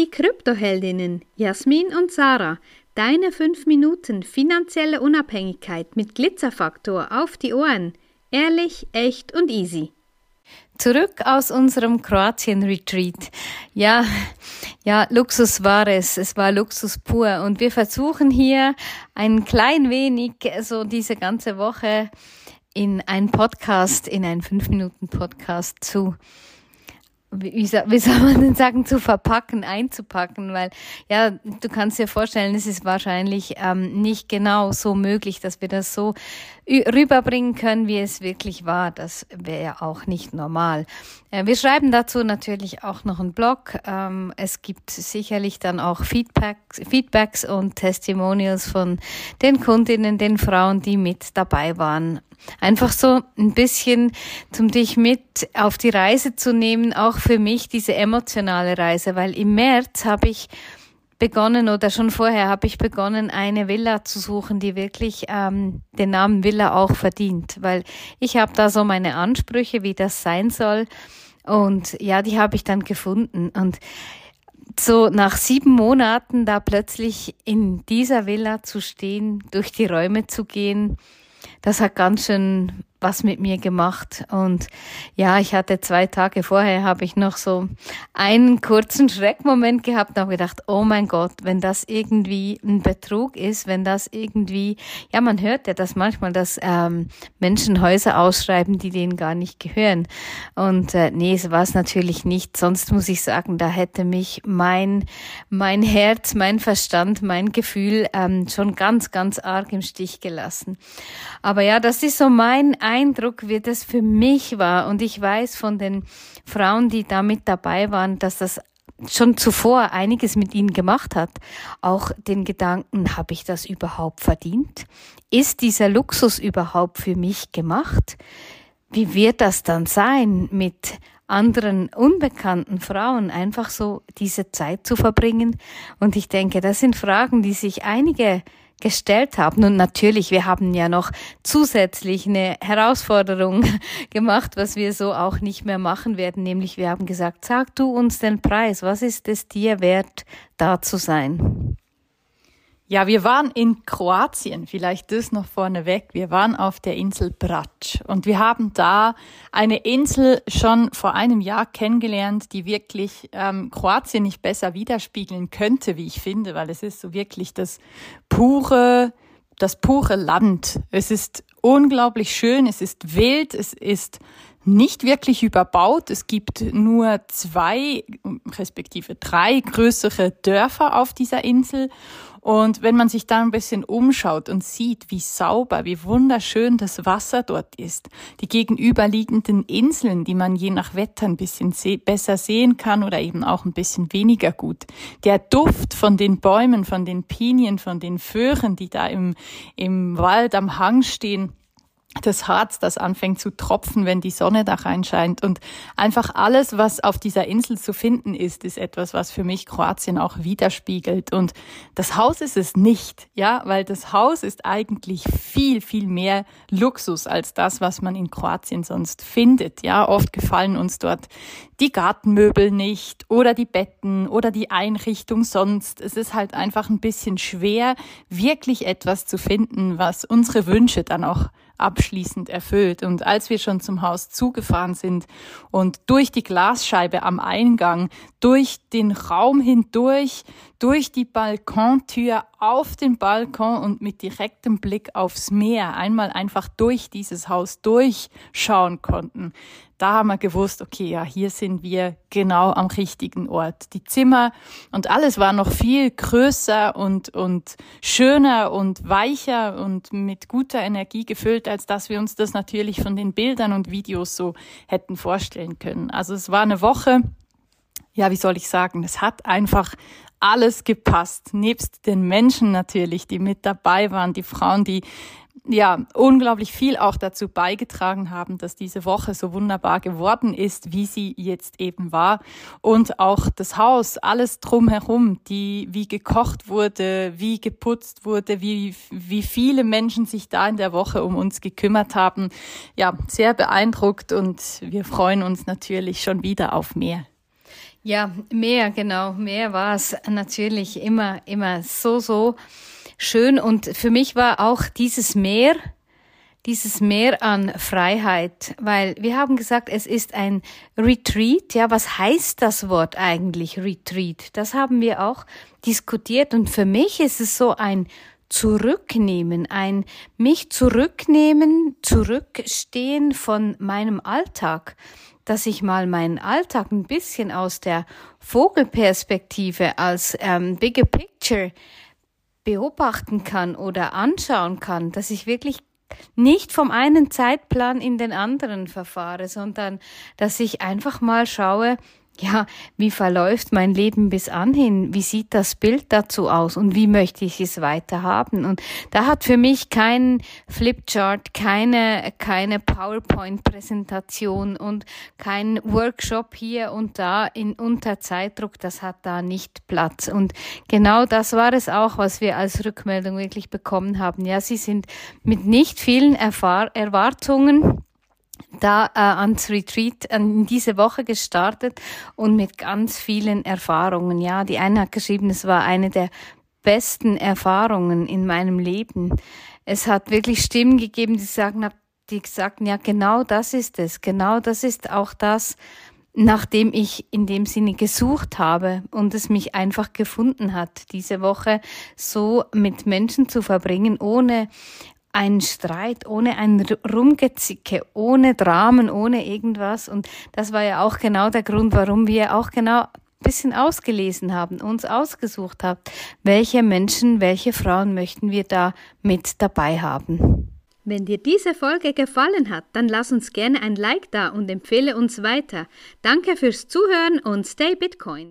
Die Kryptoheldinnen Jasmin und Sarah, deine 5 Minuten finanzielle Unabhängigkeit mit Glitzerfaktor auf die Ohren. Ehrlich, echt und easy. Zurück aus unserem Kroatien-Retreat. Ja, ja, Luxus war es. Es war Luxus pur. Und wir versuchen hier ein klein wenig so diese ganze Woche in einen Podcast, in einen 5-Minuten-Podcast zu wie, wie soll man denn sagen, zu verpacken, einzupacken, weil ja, du kannst dir vorstellen, es ist wahrscheinlich ähm, nicht genau so möglich, dass wir das so rüberbringen können, wie es wirklich war. Das wäre ja auch nicht normal. Äh, wir schreiben dazu natürlich auch noch einen Blog. Ähm, es gibt sicherlich dann auch Feedbacks, Feedbacks und Testimonials von den Kundinnen, den Frauen, die mit dabei waren Einfach so ein bisschen, um dich mit auf die Reise zu nehmen, auch für mich diese emotionale Reise, weil im März habe ich begonnen oder schon vorher habe ich begonnen, eine Villa zu suchen, die wirklich ähm, den Namen Villa auch verdient, weil ich habe da so meine Ansprüche, wie das sein soll. Und ja, die habe ich dann gefunden. Und so nach sieben Monaten da plötzlich in dieser Villa zu stehen, durch die Räume zu gehen, das hat ganz schön was mit mir gemacht. Und ja, ich hatte zwei Tage vorher, habe ich noch so einen kurzen Schreckmoment gehabt und habe gedacht, oh mein Gott, wenn das irgendwie ein Betrug ist, wenn das irgendwie, ja, man hört ja das manchmal, dass ähm, Menschen Häuser ausschreiben, die denen gar nicht gehören. Und äh, nee, so war es natürlich nicht. Sonst muss ich sagen, da hätte mich mein, mein Herz, mein Verstand, mein Gefühl ähm, schon ganz, ganz arg im Stich gelassen. Aber ja, das ist so mein Eindruck, wie das für mich war. Und ich weiß von den Frauen, die da mit dabei waren, dass das schon zuvor einiges mit ihnen gemacht hat. Auch den Gedanken, habe ich das überhaupt verdient? Ist dieser Luxus überhaupt für mich gemacht? Wie wird das dann sein, mit anderen unbekannten Frauen einfach so diese Zeit zu verbringen? Und ich denke, das sind Fragen, die sich einige gestellt haben. Und natürlich, wir haben ja noch zusätzlich eine Herausforderung gemacht, was wir so auch nicht mehr machen werden, nämlich wir haben gesagt, sag du uns den Preis, was ist es dir wert, da zu sein? Ja, wir waren in Kroatien, vielleicht das noch vorneweg. Wir waren auf der Insel Brač und wir haben da eine Insel schon vor einem Jahr kennengelernt, die wirklich ähm, Kroatien nicht besser widerspiegeln könnte, wie ich finde, weil es ist so wirklich das pure, das pure Land. Es ist unglaublich schön, es ist wild, es ist nicht wirklich überbaut. Es gibt nur zwei, respektive drei größere Dörfer auf dieser Insel und wenn man sich da ein bisschen umschaut und sieht, wie sauber, wie wunderschön das Wasser dort ist, die gegenüberliegenden Inseln, die man je nach Wetter ein bisschen se besser sehen kann oder eben auch ein bisschen weniger gut, der Duft von den Bäumen, von den Pinien, von den Föhren, die da im, im Wald am Hang stehen, das Harz, das anfängt zu tropfen, wenn die Sonne da reinscheint. Und einfach alles, was auf dieser Insel zu finden ist, ist etwas, was für mich Kroatien auch widerspiegelt. Und das Haus ist es nicht, ja, weil das Haus ist eigentlich viel, viel mehr Luxus als das, was man in Kroatien sonst findet. Ja, oft gefallen uns dort die Gartenmöbel nicht oder die Betten oder die Einrichtung sonst. Es ist halt einfach ein bisschen schwer, wirklich etwas zu finden, was unsere Wünsche dann auch abschließend erfüllt. Und als wir schon zum Haus zugefahren sind und durch die Glasscheibe am Eingang, durch den Raum hindurch, durch die Balkontür auf den Balkon und mit direktem Blick aufs Meer einmal einfach durch dieses Haus durchschauen konnten, da haben wir gewusst, okay, ja, hier sind wir genau am richtigen Ort. Die Zimmer und alles war noch viel größer und, und schöner und weicher und mit guter Energie gefüllt, als dass wir uns das natürlich von den Bildern und Videos so hätten vorstellen können. Also es war eine Woche, ja, wie soll ich sagen, es hat einfach alles gepasst. Nebst den Menschen natürlich, die mit dabei waren, die Frauen, die ja, unglaublich viel auch dazu beigetragen haben, dass diese Woche so wunderbar geworden ist, wie sie jetzt eben war. Und auch das Haus, alles drumherum, die, wie gekocht wurde, wie geputzt wurde, wie, wie viele Menschen sich da in der Woche um uns gekümmert haben. Ja, sehr beeindruckt und wir freuen uns natürlich schon wieder auf mehr. Ja, mehr, genau. Mehr war es natürlich immer, immer so, so schön. Und für mich war auch dieses Meer, dieses Mehr an Freiheit, weil wir haben gesagt, es ist ein Retreat. Ja, was heißt das Wort eigentlich Retreat? Das haben wir auch diskutiert und für mich ist es so ein Zurücknehmen, ein mich zurücknehmen, zurückstehen von meinem Alltag, dass ich mal meinen Alltag ein bisschen aus der Vogelperspektive als ähm, Bigger Picture beobachten kann oder anschauen kann, dass ich wirklich nicht vom einen Zeitplan in den anderen verfahre, sondern dass ich einfach mal schaue, ja, wie verläuft mein Leben bis anhin? Wie sieht das Bild dazu aus und wie möchte ich es weiter haben? Und da hat für mich kein Flipchart, keine, keine PowerPoint-Präsentation und kein Workshop hier und da in unter Zeitdruck, das hat da nicht Platz. Und genau das war es auch, was wir als Rückmeldung wirklich bekommen haben. Ja, sie sind mit nicht vielen Erfahr Erwartungen da äh, ans Retreat in diese Woche gestartet und mit ganz vielen Erfahrungen. Ja, die eine hat geschrieben, es war eine der besten Erfahrungen in meinem Leben. Es hat wirklich Stimmen gegeben, die sagen, die sagten, ja, genau das ist es, genau das ist auch das, nachdem ich in dem Sinne gesucht habe und es mich einfach gefunden hat, diese Woche so mit Menschen zu verbringen, ohne ein Streit, ohne ein Rumgezicke, ohne Dramen, ohne irgendwas. Und das war ja auch genau der Grund, warum wir auch genau ein bisschen ausgelesen haben, uns ausgesucht haben, welche Menschen, welche Frauen möchten wir da mit dabei haben. Wenn dir diese Folge gefallen hat, dann lass uns gerne ein Like da und empfehle uns weiter. Danke fürs Zuhören und stay Bitcoin.